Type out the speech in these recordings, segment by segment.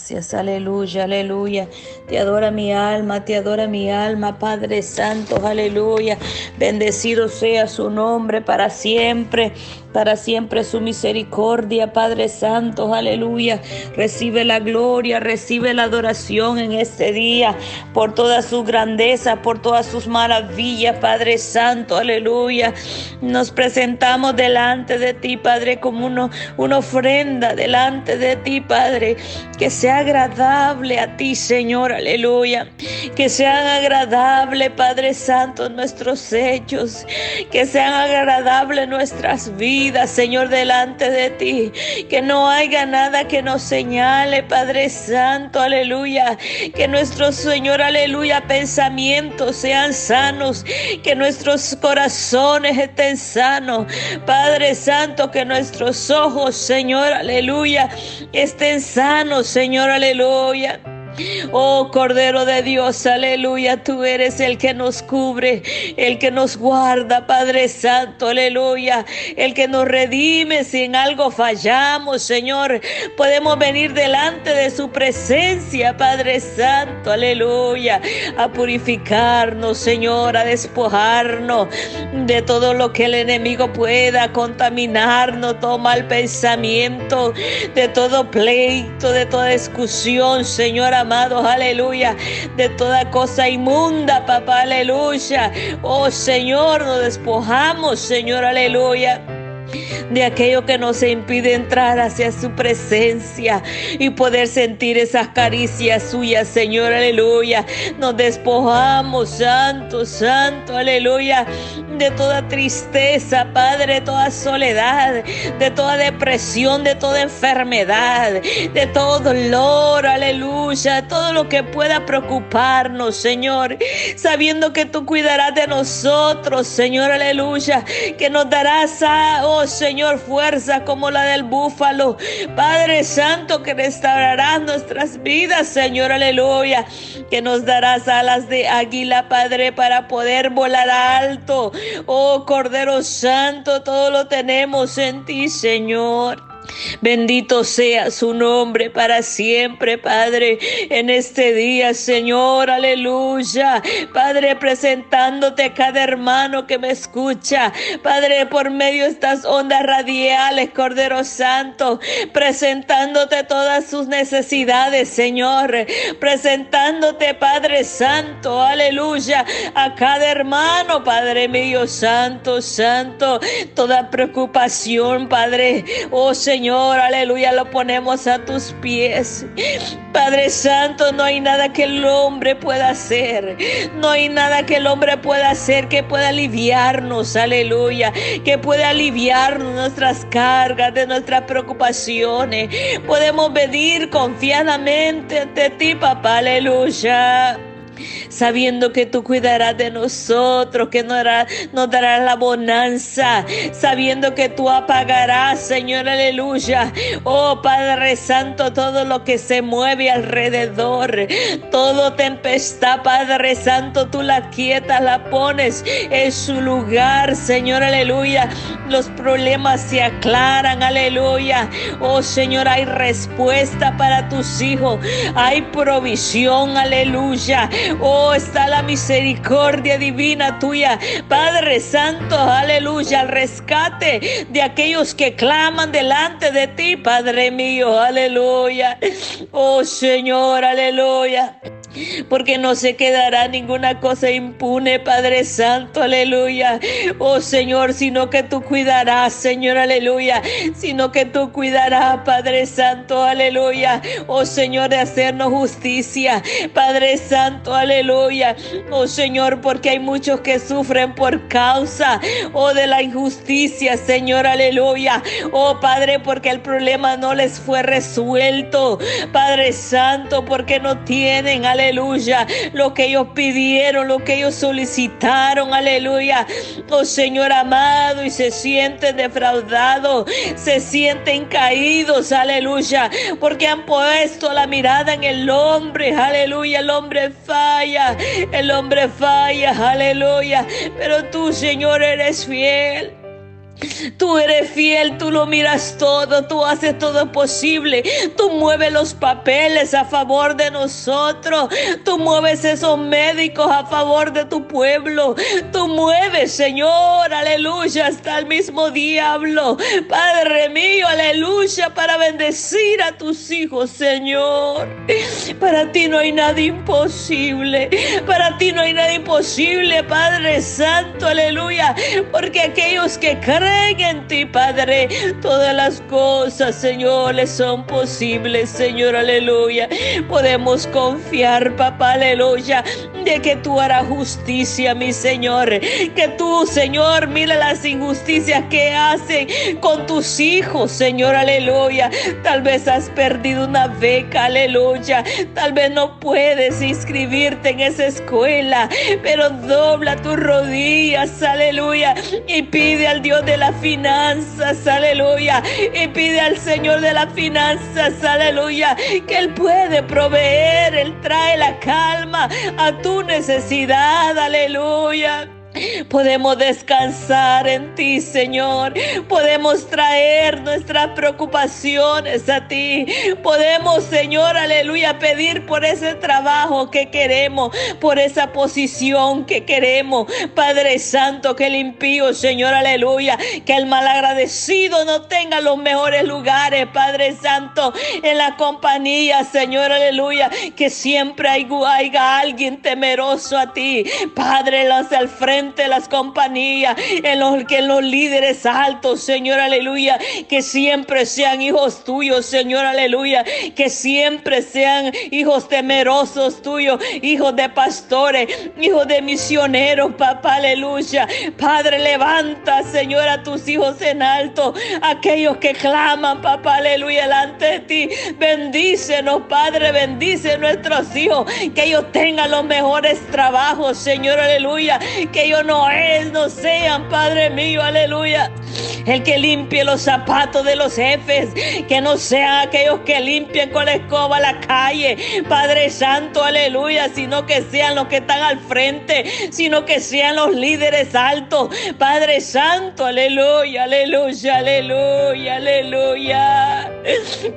gracias. Aleluya, aleluya. Te adora mi alma, te adora mi alma, Padre Santo, aleluya. Bendecido sea su nombre para siempre para siempre su misericordia, Padre Santo, aleluya. Recibe la gloria, recibe la adoración en este día por toda su grandeza, por todas sus maravillas, Padre Santo, aleluya. Nos presentamos delante de ti, Padre, como uno, una ofrenda delante de ti, Padre, que sea agradable a ti, Señor, aleluya. Que sean agradables, Padre Santo, nuestros hechos, que sean agradables nuestras vidas Señor, delante de ti. Que no haya nada que nos señale, Padre Santo, aleluya. Que nuestros, Señor, aleluya, pensamientos sean sanos. Que nuestros corazones estén sanos. Padre Santo, que nuestros ojos, Señor, aleluya, estén sanos, Señor, aleluya. Oh Cordero de Dios, aleluya, tú eres el que nos cubre, el que nos guarda, Padre Santo, aleluya, el que nos redime si en algo fallamos, Señor. Podemos venir delante de su presencia, Padre Santo, aleluya, a purificarnos, Señor, a despojarnos de todo lo que el enemigo pueda contaminarnos, todo mal pensamiento, de todo pleito, de toda discusión, Señor amados, aleluya, de toda cosa inmunda, papá, aleluya. Oh Señor, nos despojamos, Señor, aleluya de aquello que nos impide entrar hacia su presencia y poder sentir esas caricias suyas, Señor, aleluya. Nos despojamos, Santo, Santo, aleluya, de toda tristeza, Padre, de toda soledad, de toda depresión, de toda enfermedad, de todo dolor, aleluya, todo lo que pueda preocuparnos, Señor, sabiendo que tú cuidarás de nosotros, Señor, aleluya, que nos darás, a, Señor, fuerza como la del búfalo, Padre Santo, que restaurarás nuestras vidas, Señor, aleluya, que nos darás alas de águila, Padre, para poder volar alto, Oh Cordero Santo, todo lo tenemos en ti, Señor. Bendito sea su nombre para siempre, Padre, en este día, Señor, aleluya. Padre, presentándote cada hermano que me escucha, Padre, por medio de estas ondas radiales, Cordero Santo, presentándote todas sus necesidades, Señor, presentándote, Padre Santo, aleluya, a cada hermano, Padre mío, Santo, Santo, toda preocupación, Padre, oh Señor. Señor, aleluya, lo ponemos a tus pies. Padre Santo, no hay nada que el hombre pueda hacer. No hay nada que el hombre pueda hacer que pueda aliviarnos, aleluya, que pueda aliviarnos nuestras cargas, de nuestras preocupaciones. Podemos venir confiadamente ante ti, papá, aleluya sabiendo que tú cuidarás de nosotros, que nos darás, la bonanza, sabiendo que tú apagarás, Señor, aleluya. Oh Padre Santo, todo lo que se mueve alrededor, todo tempestad, Padre Santo, tú la quietas, la pones en su lugar, Señor, aleluya. Los problemas se aclaran, aleluya. Oh Señor, hay respuesta para tus hijos, hay provisión, aleluya. Oh, está la misericordia divina tuya. Padre Santo, aleluya, al rescate de aquellos que claman delante de ti, Padre mío, aleluya. Oh Señor, aleluya porque no se quedará ninguna cosa impune, Padre Santo, aleluya. Oh Señor, sino que tú cuidarás, Señor, aleluya. Sino que tú cuidarás, Padre Santo, aleluya. Oh Señor, de hacernos justicia, Padre Santo, aleluya. Oh Señor, porque hay muchos que sufren por causa, oh de la injusticia, Señor, aleluya. Oh Padre, porque el problema no les fue resuelto, Padre Santo, porque no tienen, aleluya aleluya, lo que ellos pidieron, lo que ellos solicitaron, aleluya. Oh Señor amado, y se sienten defraudados, se sienten caídos, aleluya, porque han puesto la mirada en el hombre, aleluya, el hombre falla, el hombre falla, aleluya, pero tú, Señor, eres fiel. Tú eres fiel, tú lo miras todo, tú haces todo posible. Tú mueves los papeles a favor de nosotros. Tú mueves esos médicos a favor de tu pueblo. Tú mueves, Señor, aleluya, hasta el mismo diablo. Padre mío, aleluya, para bendecir a tus hijos, Señor. Para ti no hay nada imposible. Para ti no hay nada imposible, Padre Santo, aleluya. Porque aquellos que creen en ti, Padre. Todas las cosas, Señor, le son posibles, Señor, aleluya. Podemos confiar, papá, aleluya, de que tú harás justicia, mi Señor. Que tú, Señor, mira las injusticias que hacen con tus hijos, Señor, aleluya. Tal vez has perdido una beca, aleluya. Tal vez no puedes inscribirte en esa escuela, pero dobla tus rodillas, aleluya, y pide al Dios de las finanzas, aleluya. Y pide al Señor de las finanzas, aleluya, que Él puede proveer, Él trae la calma a tu necesidad, aleluya. Podemos descansar en ti, Señor. Podemos traer nuestras preocupaciones a ti. Podemos, Señor, aleluya, pedir por ese trabajo que queremos, por esa posición que queremos. Padre Santo, que el impío, Señor, aleluya, que el malagradecido no tenga los mejores lugares, Padre Santo, en la compañía, Señor, aleluya, que siempre haya, alguien temeroso a ti. Padre, los al frente las compañías, en los que los líderes altos, Señor, aleluya, que siempre sean hijos tuyos, Señor, aleluya, que siempre sean hijos temerosos tuyos, hijos de pastores, hijos de misioneros, papá, aleluya. Padre, levanta, Señor, a tus hijos en alto, aquellos que claman, papá, aleluya, delante de ti. Bendícenos, Padre, bendice nuestros hijos, que ellos tengan los mejores trabajos, Señor, aleluya, que no es, no sean, Padre mío, aleluya. El que limpie los zapatos de los jefes, que no sean aquellos que limpian con la escoba la calle, Padre Santo, aleluya, sino que sean los que están al frente, sino que sean los líderes altos, Padre Santo, aleluya, aleluya, aleluya, aleluya.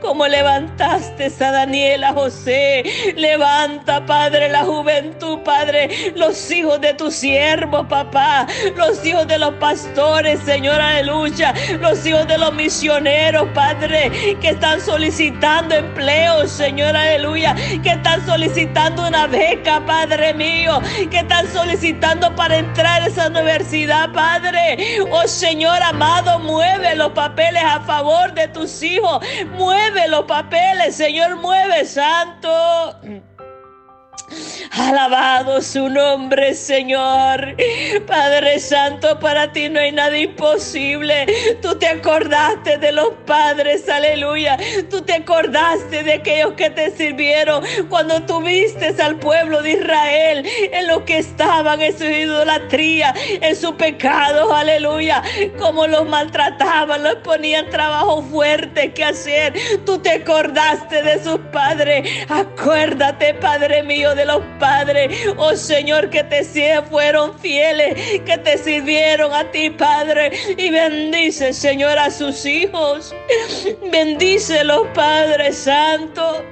Como levantaste a Daniel, a José, levanta, Padre, la juventud, Padre, los hijos de tus siervos, papá, los hijos de los pastores, Señor, aleluya, los hijos de los misioneros, Padre, que están solicitando empleo, Señor, aleluya, que están solicitando una beca, Padre mío, que están solicitando para entrar a esa universidad, Padre. Oh Señor amado, mueve los papeles a favor de tus hijos, mueve los papeles, Señor, mueve, Santo. Alabado su nombre, Señor. Padre Santo, para ti no hay nada imposible. Tú te acordaste de los padres, aleluya. Tú te acordaste de aquellos que te sirvieron cuando tuviste al pueblo de Israel en lo que estaban en su idolatría, en su pecado, aleluya. Como los maltrataban, los ponían trabajo fuerte que hacer. Tú te acordaste de sus padres. Acuérdate, Padre mío, de los Padre. Oh Señor, que te fueron fieles, que te sirvieron a ti, Padre. Y bendice, Señor, a sus hijos. Bendícelos, Padre Santo.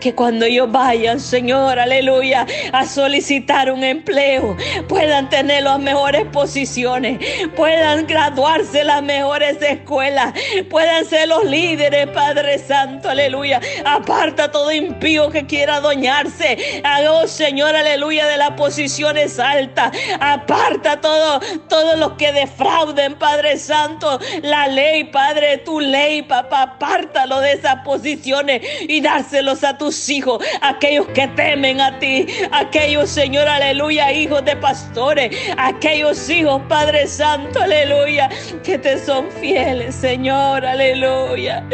Que cuando ellos vayan, Señor, aleluya, a solicitar un empleo, puedan tener las mejores posiciones, puedan graduarse las mejores escuelas, puedan ser los líderes, Padre Santo, aleluya. Aparta todo impío que quiera adueñarse. Oh Señor, aleluya, de las posiciones altas. Aparta todo, todos los que defrauden, Padre Santo, la ley, Padre, tu ley, papá, apártalo de esas posiciones y dárselo a hijos, aquellos que temen a ti, aquellos, Señor, aleluya, hijos de pastores, aquellos hijos, Padre Santo, aleluya, que te son fieles, Señor, aleluya.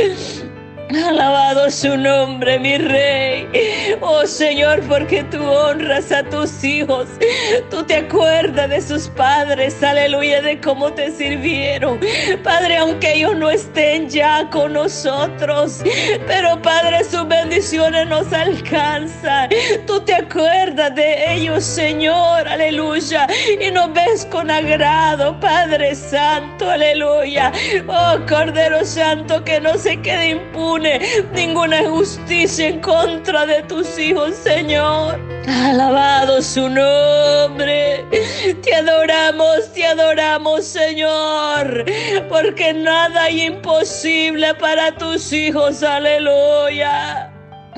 Alabado su nombre, mi rey. Oh Señor, porque tú honras a tus hijos. Tú te acuerdas de sus padres, aleluya, de cómo te sirvieron. Padre, aunque ellos no estén ya con nosotros, pero Padre, sus bendiciones nos alcanzan. Tú te acuerdas de ellos, Señor, aleluya, y nos ves con agrado, Padre Santo, aleluya. Oh Cordero Santo, que no se quede ninguna justicia en contra de tus hijos, Señor. Alabado su nombre. Te adoramos, te adoramos, Señor, porque nada hay imposible para tus hijos. Aleluya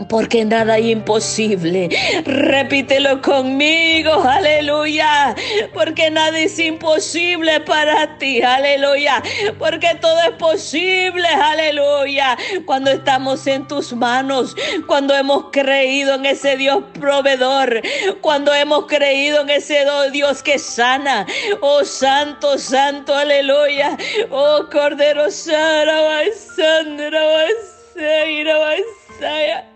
porque nada hay imposible. Repítelo conmigo, aleluya, porque nada es imposible para ti, aleluya, porque todo es posible, aleluya, cuando estamos en tus manos, cuando hemos creído en ese Dios proveedor, cuando hemos creído en ese Dios que sana, oh santo, santo, aleluya, oh Cordero Sara, Sandra, Sara,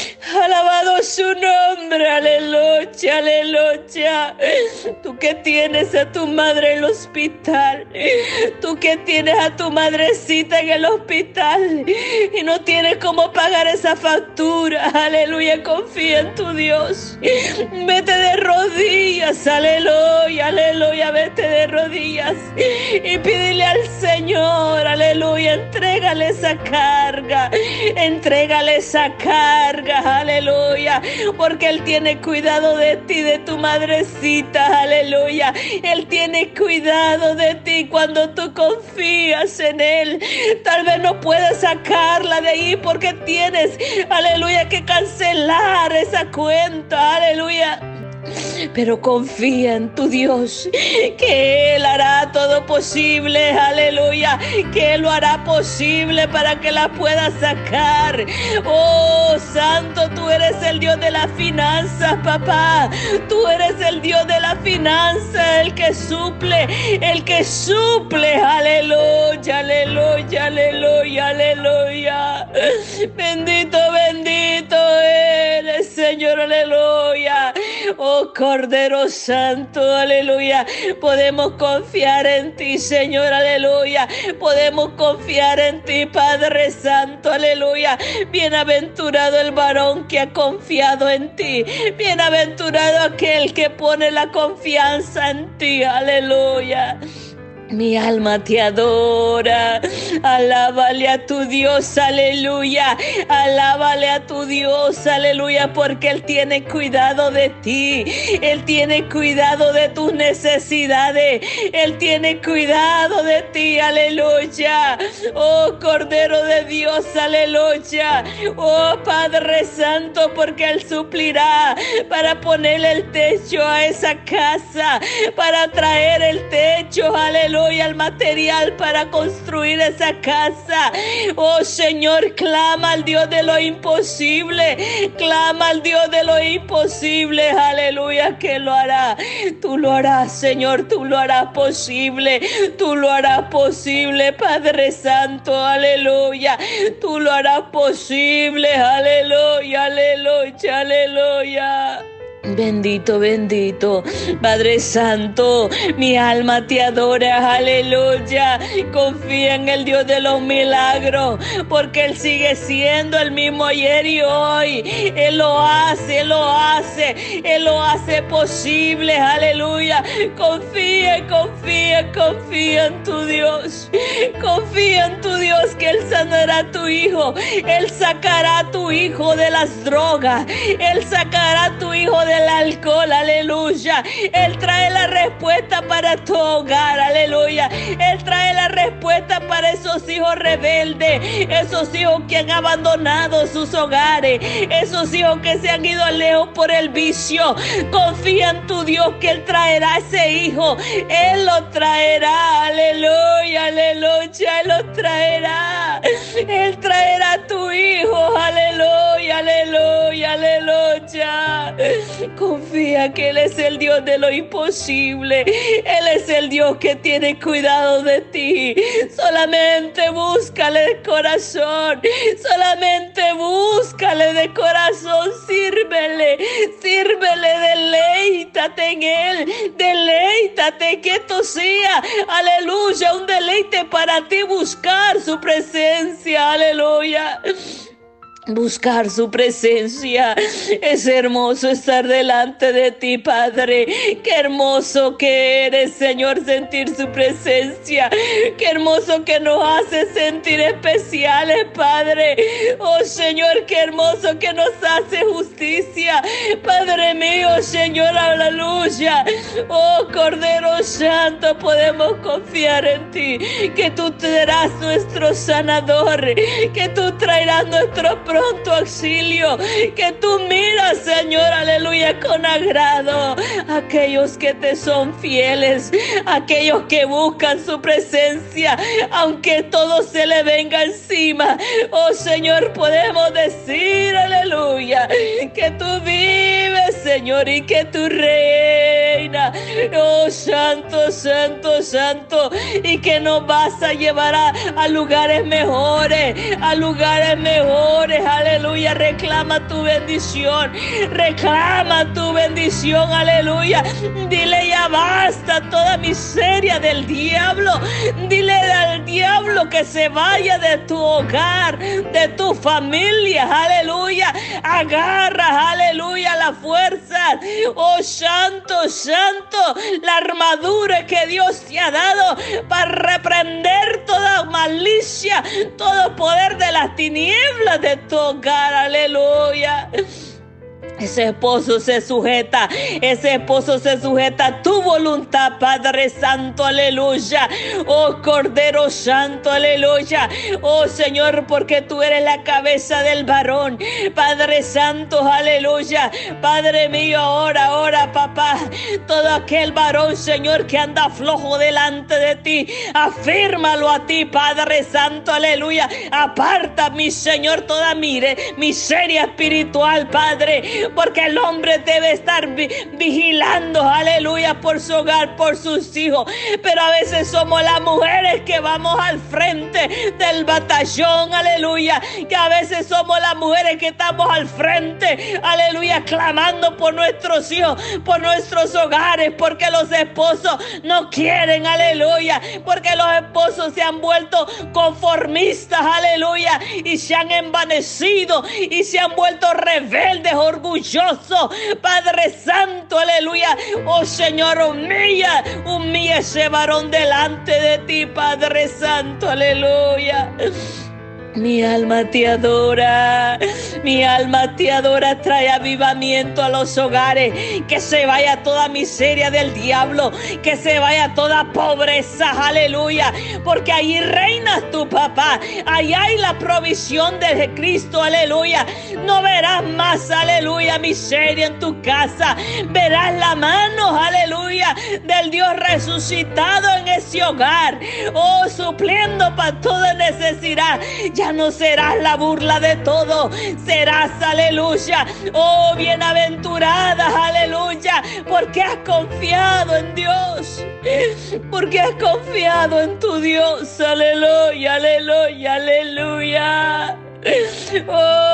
su nombre, aleluya, aleluya. Tú que tienes a tu madre en el hospital, tú que tienes a tu madrecita en el hospital y no tienes cómo pagar esa factura, aleluya, confía en tu Dios. Vete de rodillas, aleluya, aleluya, vete de rodillas y pídele al Señor, aleluya, entrégale esa carga, entrégale esa carga aleluya, porque Él tiene cuidado de ti, de tu madrecita, aleluya. Él tiene cuidado de ti cuando tú confías en Él. Tal vez no puedes sacarla de ahí porque tienes, aleluya, que cancelar esa cuenta, aleluya. Pero confía en tu Dios, que Él hará todo posible, aleluya, que Él lo hará posible para que la puedas sacar. Oh, Santo, tú eres el Dios de las finanzas, papá. Tú eres el Dios de la finanza, el que suple, el que suple, aleluya, aleluya, aleluya, aleluya. Bendito, bendito eres, Señor, aleluya. Oh Cordero Santo, aleluya. Podemos confiar en ti, Señor, aleluya. Podemos confiar en ti, Padre Santo, aleluya. Bienaventurado el varón que ha confiado en ti. Bienaventurado aquel que pone la confianza en ti, aleluya. Mi alma te adora. Alábale a tu Dios, aleluya. Alábale a tu Dios, aleluya, porque Él tiene cuidado de ti. Él tiene cuidado de tus necesidades. Él tiene cuidado de ti, aleluya. Oh Cordero de Dios, aleluya. Oh Padre Santo, porque Él suplirá para ponerle el techo a esa casa, para traer el techo, aleluya y al material para construir esa casa. Oh Señor, clama al Dios de lo imposible. Clama al Dios de lo imposible. Aleluya, que lo hará. Tú lo harás, Señor. Tú lo harás posible. Tú lo harás posible, Padre Santo. Aleluya. Tú lo harás posible. Aleluya, aleluya, aleluya. Bendito, bendito, Padre Santo, mi alma te adora, aleluya. Confía en el Dios de los milagros, porque Él sigue siendo el mismo ayer y hoy. Él lo hace, Él lo hace, Él lo hace posible, aleluya. Confía, confía, confía en tu Dios. Confía en tu Dios que Él sanará a tu hijo. Él sacará a tu hijo de las drogas. Él sacará a tu hijo de el alcohol, aleluya. Él trae la respuesta para tu hogar, aleluya. Él trae la respuesta para esos hijos rebeldes, esos hijos que han abandonado sus hogares, esos hijos que se han ido lejos por el vicio. Confía en tu Dios que Él traerá ese hijo. Él lo traerá, aleluya, aleluya. Él lo traerá. Él traerá a tu hijo, Confía que Él es el Dios de lo imposible. Él es el Dios que tiene cuidado de ti. Solamente búscale de corazón. Solamente búscale de corazón. Sírvele. Sírvele. Deleítate en Él. Deleítate que esto sea. Aleluya. Un deleite para ti buscar su presencia. Aleluya buscar su presencia. Es hermoso estar delante de ti, Padre. Qué hermoso que eres, Señor, sentir su presencia. Qué hermoso que nos hace sentir especiales, Padre. Oh Señor, qué hermoso que nos hace justicia. Padre mío, Señor, aleluya. Oh Cordero Santo, podemos confiar en ti. Que tú serás nuestro sanador. Que tú traerás nuestro pronto auxilio, que tú miras, Señor, aleluya, con agrado. Aquellos que te son fieles, aquellos que buscan su presencia, aunque todo se le venga encima. Oh Señor, podemos decir, aleluya, que tú vives, Señor, y que tú reinas. Oh Santo, Santo, Santo, y que nos vas a llevar a, a lugares mejores, a lugares mejores aleluya. Reclama tu bendición, reclama tu bendición, aleluya. Dile ya basta toda miseria del diablo. Dile al diablo que se vaya de tu hogar, de tu familia, aleluya. Agarra, aleluya, la fuerza. Oh santo, santo, la armadura que Dios te ha dado para reprender toda malicia, todo poder de las tinieblas de tocar, aleluya. Ese esposo se sujeta, ese esposo se sujeta a tu voluntad, Padre Santo, aleluya. Oh Cordero Santo, aleluya. Oh Señor, porque tú eres la cabeza del varón, Padre Santo, aleluya. Padre mío, ahora, ahora, papá, todo aquel varón, Señor, que anda flojo delante de ti, afírmalo a ti, Padre Santo, aleluya. Aparta, mi Señor, toda mire, miseria espiritual, Padre porque el hombre debe estar vigilando, aleluya, por su hogar, por sus hijos. Pero a veces somos las mujeres que vamos al frente del batallón, aleluya. Que a veces somos las mujeres que estamos al frente, aleluya, clamando por nuestros hijos, por nuestros hogares, porque los esposos no quieren, aleluya. Porque los esposos se han vuelto conformistas, aleluya, y se han envanecido y se han vuelto rebeldes, orgullosos Padre Santo, aleluya. Oh Señor, humilla, humilla ese varón delante de ti, Padre Santo, aleluya. Mi alma te adora, mi alma te adora, trae avivamiento a los hogares, que se vaya toda miseria del diablo, que se vaya toda pobreza, aleluya, porque ahí reinas tu papá, ahí hay la provisión de Cristo, aleluya, no verás más, aleluya, miseria en tu casa, verás la mano, aleluya, del Dios resucitado en ese hogar, oh, supliendo para toda necesidad ya no serás la burla de todo, serás, aleluya, oh bienaventurada, aleluya, porque has confiado en Dios, porque has confiado en tu Dios, aleluya, aleluya, aleluya. Oh,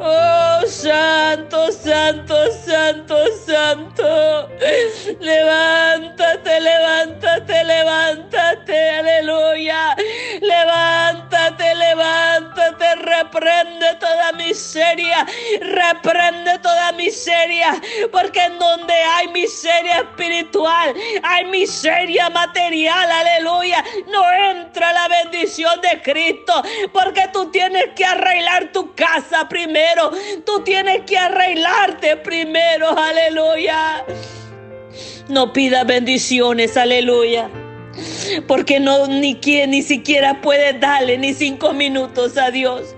Oh, santo, santo, santo, santo. Levántate, levántate, levántate, aleluya. Reprende toda miseria, reprende toda miseria, porque en donde hay miseria espiritual, hay miseria material, aleluya. No entra la bendición de Cristo, porque tú tienes que arreglar tu casa primero. Tú tienes que arreglarte primero, aleluya. No pida bendiciones, aleluya. Porque no ni, ni siquiera puedes darle ni cinco minutos a Dios.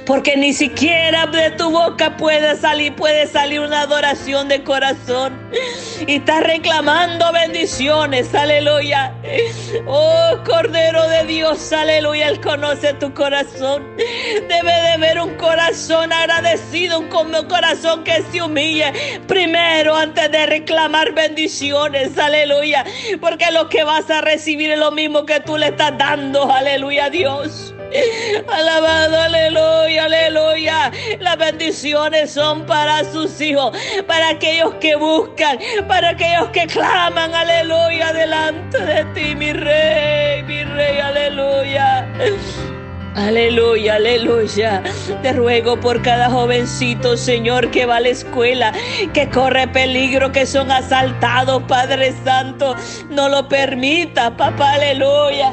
Porque ni siquiera de tu boca puede salir, puede salir una adoración de corazón. Y estás reclamando bendiciones, aleluya. Oh Cordero de Dios, aleluya, Él conoce tu corazón. Debe de ver un corazón agradecido, un corazón que se humille primero antes de reclamar bendiciones, aleluya. Porque lo que vas a recibir es lo mismo que tú le estás dando, aleluya, Dios. Alabado, aleluya, aleluya. Las bendiciones son para sus hijos, para aquellos que buscan, para aquellos que claman, aleluya, delante de ti, mi rey, mi rey, aleluya. Aleluya, aleluya. Te ruego por cada jovencito, Señor, que va a la escuela, que corre peligro, que son asaltados, Padre Santo. No lo permita, papá, aleluya.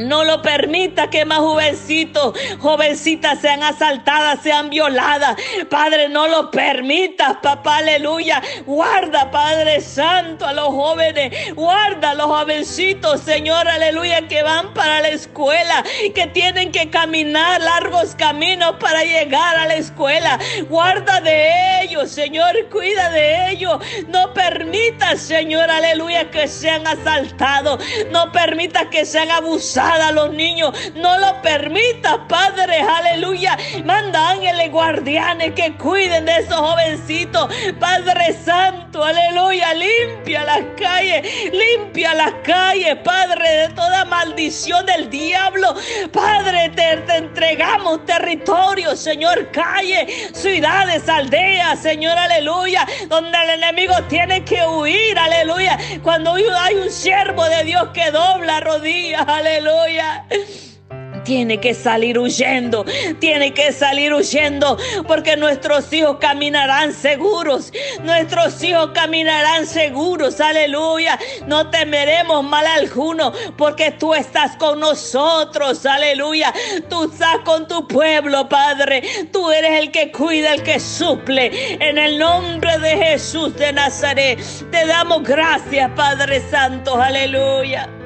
No lo permita que más jovencitos, jovencitas sean asaltadas, sean violadas. Padre, no lo permitas, papá, aleluya. Guarda, Padre Santo, a los jóvenes. Guarda a los jovencitos, Señor, aleluya, que van para la escuela, que tienen que caminar largos caminos para llegar a la escuela. Guarda de ellos, Señor, cuida de ellos. No permita, Señor, aleluya, que sean asaltados. No permita que sean abusados a los niños. No lo permita, Padre, aleluya. Manda ángeles guardianes que cuiden de esos jovencitos. Padre Santo, aleluya. Limpia las calles, limpia las calles, Padre, de toda maldición del diablo. Padre, te, te entregamos territorio, Señor, calle, ciudades, aldeas, Señor, aleluya. Donde el enemigo tiene que huir, aleluya. Cuando hay un siervo de Dios que dobla rodillas, tiene que salir huyendo, tiene que salir huyendo, porque nuestros hijos caminarán seguros, nuestros hijos caminarán seguros, aleluya. No temeremos mal alguno, porque tú estás con nosotros, aleluya. Tú estás con tu pueblo, Padre. Tú eres el que cuida, el que suple. En el nombre de Jesús de Nazaret, te damos gracias, Padre Santo, aleluya.